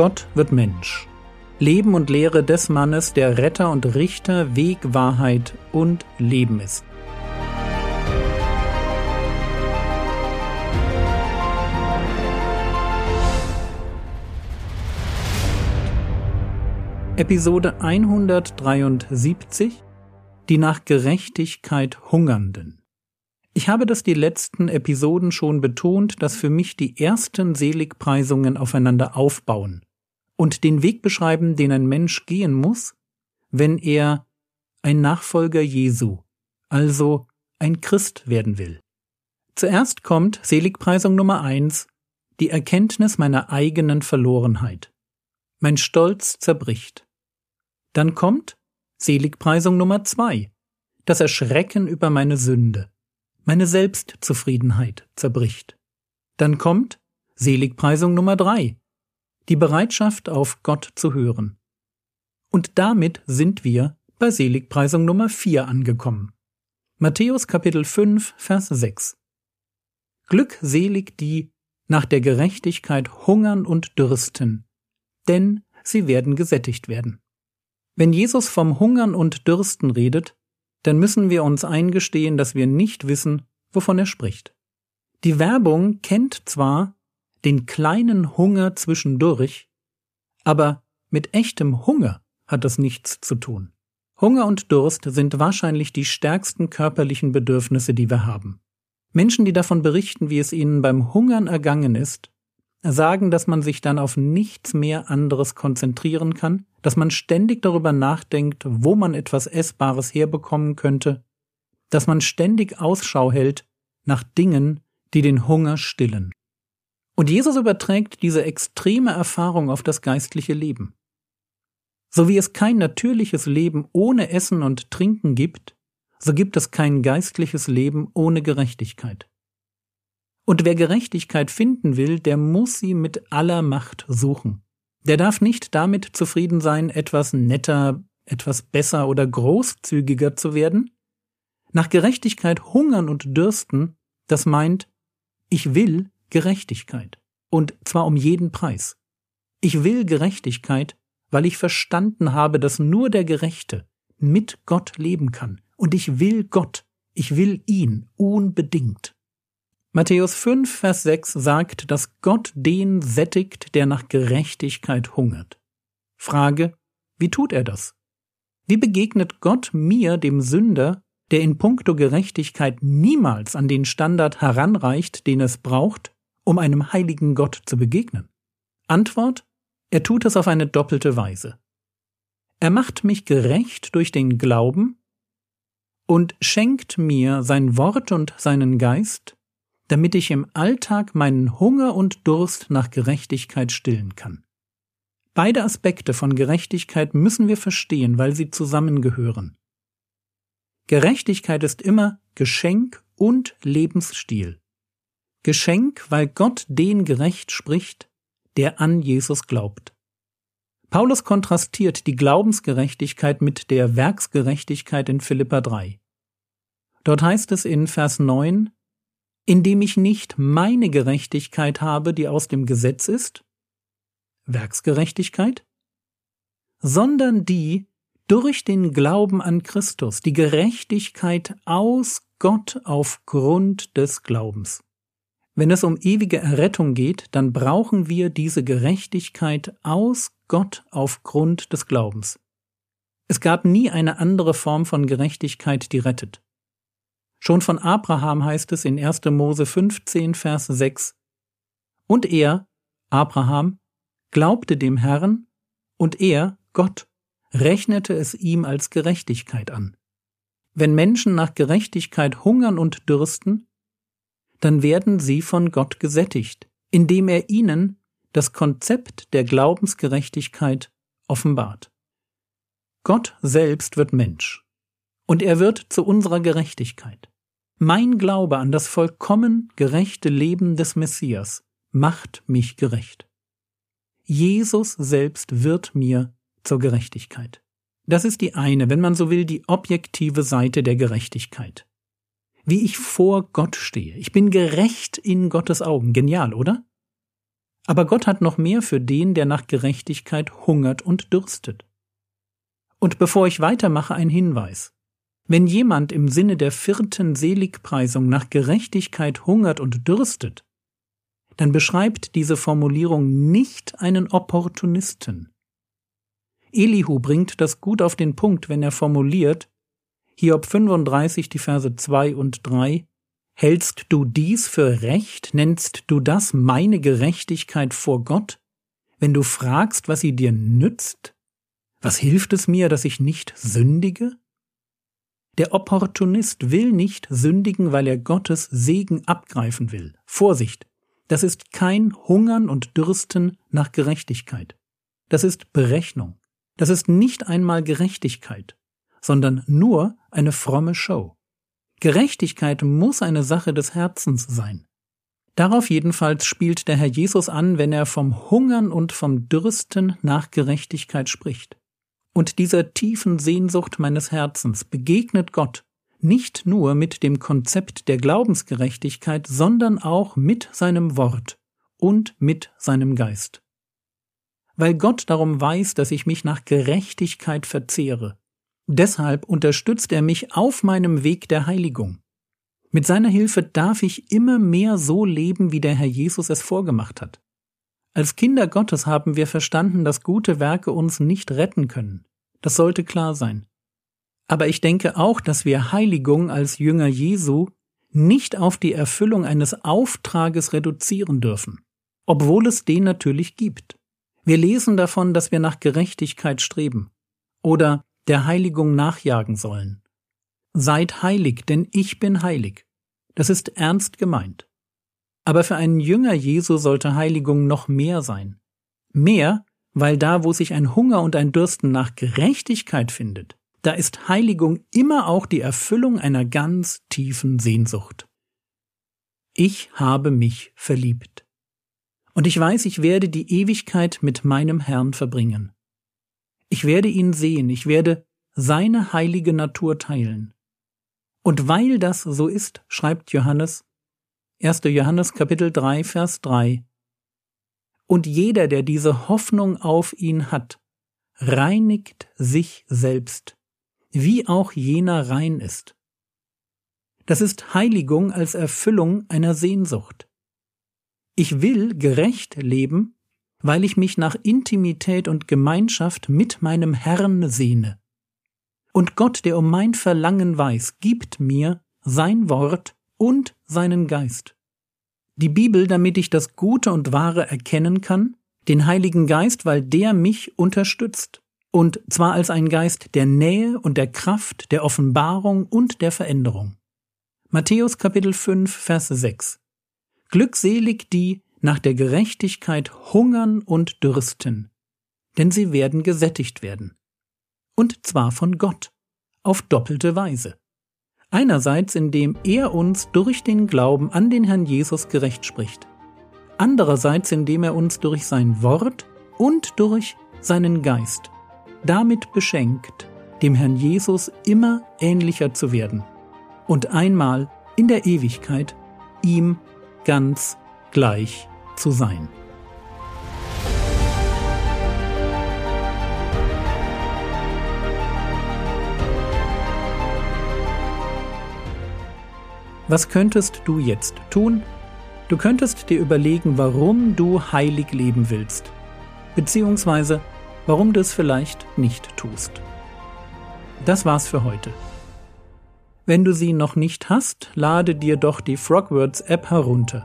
Gott wird Mensch. Leben und Lehre des Mannes, der Retter und Richter, Weg, Wahrheit und Leben ist. Episode 173 Die nach Gerechtigkeit Hungernden. Ich habe das die letzten Episoden schon betont, dass für mich die ersten Seligpreisungen aufeinander aufbauen und den Weg beschreiben, den ein Mensch gehen muss, wenn er ein Nachfolger Jesu, also ein Christ werden will. Zuerst kommt Seligpreisung Nummer eins, die Erkenntnis meiner eigenen Verlorenheit. Mein Stolz zerbricht. Dann kommt Seligpreisung Nummer zwei, das Erschrecken über meine Sünde, meine Selbstzufriedenheit zerbricht. Dann kommt Seligpreisung Nummer drei, die Bereitschaft auf Gott zu hören. Und damit sind wir bei Seligpreisung Nummer vier angekommen. Matthäus Kapitel 5, Vers 6. Glückselig die nach der Gerechtigkeit hungern und dürsten, denn sie werden gesättigt werden. Wenn Jesus vom Hungern und Dürsten redet, dann müssen wir uns eingestehen, dass wir nicht wissen, wovon er spricht. Die Werbung kennt zwar den kleinen Hunger zwischendurch, aber mit echtem Hunger hat das nichts zu tun. Hunger und Durst sind wahrscheinlich die stärksten körperlichen Bedürfnisse, die wir haben. Menschen, die davon berichten, wie es ihnen beim Hungern ergangen ist, sagen, dass man sich dann auf nichts mehr anderes konzentrieren kann, dass man ständig darüber nachdenkt, wo man etwas Essbares herbekommen könnte, dass man ständig Ausschau hält nach Dingen, die den Hunger stillen. Und Jesus überträgt diese extreme Erfahrung auf das geistliche Leben. So wie es kein natürliches Leben ohne Essen und Trinken gibt, so gibt es kein geistliches Leben ohne Gerechtigkeit. Und wer Gerechtigkeit finden will, der muss sie mit aller Macht suchen. Der darf nicht damit zufrieden sein, etwas netter, etwas besser oder großzügiger zu werden. Nach Gerechtigkeit hungern und dürsten, das meint, ich will Gerechtigkeit. Und zwar um jeden Preis. Ich will Gerechtigkeit, weil ich verstanden habe, dass nur der Gerechte mit Gott leben kann. Und ich will Gott, ich will ihn unbedingt. Matthäus 5, Vers 6 sagt, dass Gott den sättigt, der nach Gerechtigkeit hungert. Frage, wie tut er das? Wie begegnet Gott mir, dem Sünder, der in puncto Gerechtigkeit niemals an den Standard heranreicht, den es braucht, um einem heiligen Gott zu begegnen? Antwort, er tut es auf eine doppelte Weise. Er macht mich gerecht durch den Glauben und schenkt mir sein Wort und seinen Geist, damit ich im Alltag meinen Hunger und Durst nach Gerechtigkeit stillen kann. Beide Aspekte von Gerechtigkeit müssen wir verstehen, weil sie zusammengehören. Gerechtigkeit ist immer Geschenk und Lebensstil. Geschenk, weil Gott den gerecht spricht, der an Jesus glaubt. Paulus kontrastiert die Glaubensgerechtigkeit mit der Werksgerechtigkeit in Philippa 3. Dort heißt es in Vers 9, indem ich nicht meine Gerechtigkeit habe, die aus dem Gesetz ist, Werksgerechtigkeit, sondern die durch den Glauben an Christus, die Gerechtigkeit aus Gott aufgrund des Glaubens. Wenn es um ewige Errettung geht, dann brauchen wir diese Gerechtigkeit aus Gott aufgrund des Glaubens. Es gab nie eine andere Form von Gerechtigkeit, die rettet. Schon von Abraham heißt es in 1. Mose 15, Vers 6. Und er, Abraham, glaubte dem Herrn, und er, Gott, rechnete es ihm als Gerechtigkeit an. Wenn Menschen nach Gerechtigkeit hungern und dürsten, dann werden sie von Gott gesättigt, indem er ihnen das Konzept der Glaubensgerechtigkeit offenbart. Gott selbst wird Mensch, und er wird zu unserer Gerechtigkeit. Mein Glaube an das vollkommen gerechte Leben des Messias macht mich gerecht. Jesus selbst wird mir zur Gerechtigkeit. Das ist die eine, wenn man so will, die objektive Seite der Gerechtigkeit. Wie ich vor Gott stehe. Ich bin gerecht in Gottes Augen. Genial, oder? Aber Gott hat noch mehr für den, der nach Gerechtigkeit hungert und dürstet. Und bevor ich weitermache, ein Hinweis. Wenn jemand im Sinne der vierten Seligpreisung nach Gerechtigkeit hungert und dürstet, dann beschreibt diese Formulierung nicht einen Opportunisten. Elihu bringt das gut auf den Punkt, wenn er formuliert, Hiob 35, die Verse 2 und 3, Hältst du dies für recht, nennst du das meine Gerechtigkeit vor Gott? Wenn du fragst, was sie dir nützt? Was hilft es mir, dass ich nicht sündige? Der Opportunist will nicht sündigen, weil er Gottes Segen abgreifen will. Vorsicht! Das ist kein Hungern und Dürsten nach Gerechtigkeit. Das ist Berechnung. Das ist nicht einmal Gerechtigkeit, sondern nur eine fromme Show. Gerechtigkeit muss eine Sache des Herzens sein. Darauf jedenfalls spielt der Herr Jesus an, wenn er vom Hungern und vom Dürsten nach Gerechtigkeit spricht. Und dieser tiefen Sehnsucht meines Herzens begegnet Gott nicht nur mit dem Konzept der Glaubensgerechtigkeit, sondern auch mit seinem Wort und mit seinem Geist. Weil Gott darum weiß, dass ich mich nach Gerechtigkeit verzehre, Deshalb unterstützt er mich auf meinem Weg der Heiligung. Mit seiner Hilfe darf ich immer mehr so leben, wie der Herr Jesus es vorgemacht hat. Als Kinder Gottes haben wir verstanden, dass gute Werke uns nicht retten können. Das sollte klar sein. Aber ich denke auch, dass wir Heiligung als Jünger Jesu nicht auf die Erfüllung eines Auftrages reduzieren dürfen, obwohl es den natürlich gibt. Wir lesen davon, dass wir nach Gerechtigkeit streben. Oder der Heiligung nachjagen sollen. Seid heilig, denn ich bin heilig. Das ist ernst gemeint. Aber für einen Jünger Jesu sollte Heiligung noch mehr sein. Mehr, weil da, wo sich ein Hunger und ein Dürsten nach Gerechtigkeit findet, da ist Heiligung immer auch die Erfüllung einer ganz tiefen Sehnsucht. Ich habe mich verliebt. Und ich weiß, ich werde die Ewigkeit mit meinem Herrn verbringen. Ich werde ihn sehen, ich werde seine heilige Natur teilen. Und weil das so ist, schreibt Johannes, 1. Johannes Kapitel 3, Vers 3, und jeder, der diese Hoffnung auf ihn hat, reinigt sich selbst, wie auch jener rein ist. Das ist Heiligung als Erfüllung einer Sehnsucht. Ich will gerecht leben, weil ich mich nach Intimität und Gemeinschaft mit meinem Herrn sehne. Und Gott, der um mein Verlangen weiß, gibt mir sein Wort und seinen Geist. Die Bibel, damit ich das Gute und Wahre erkennen kann, den Heiligen Geist, weil der mich unterstützt, und zwar als ein Geist der Nähe und der Kraft, der Offenbarung und der Veränderung. Matthäus Kapitel 5, Vers 6. Glückselig die, nach der Gerechtigkeit hungern und dürsten, denn sie werden gesättigt werden. Und zwar von Gott, auf doppelte Weise. Einerseits, indem er uns durch den Glauben an den Herrn Jesus gerecht spricht. Andererseits, indem er uns durch sein Wort und durch seinen Geist damit beschenkt, dem Herrn Jesus immer ähnlicher zu werden und einmal in der Ewigkeit ihm ganz gleich zu sein. Was könntest du jetzt tun? Du könntest dir überlegen, warum du heilig leben willst, beziehungsweise warum du es vielleicht nicht tust. Das war's für heute. Wenn du sie noch nicht hast, lade dir doch die Frogwords App herunter.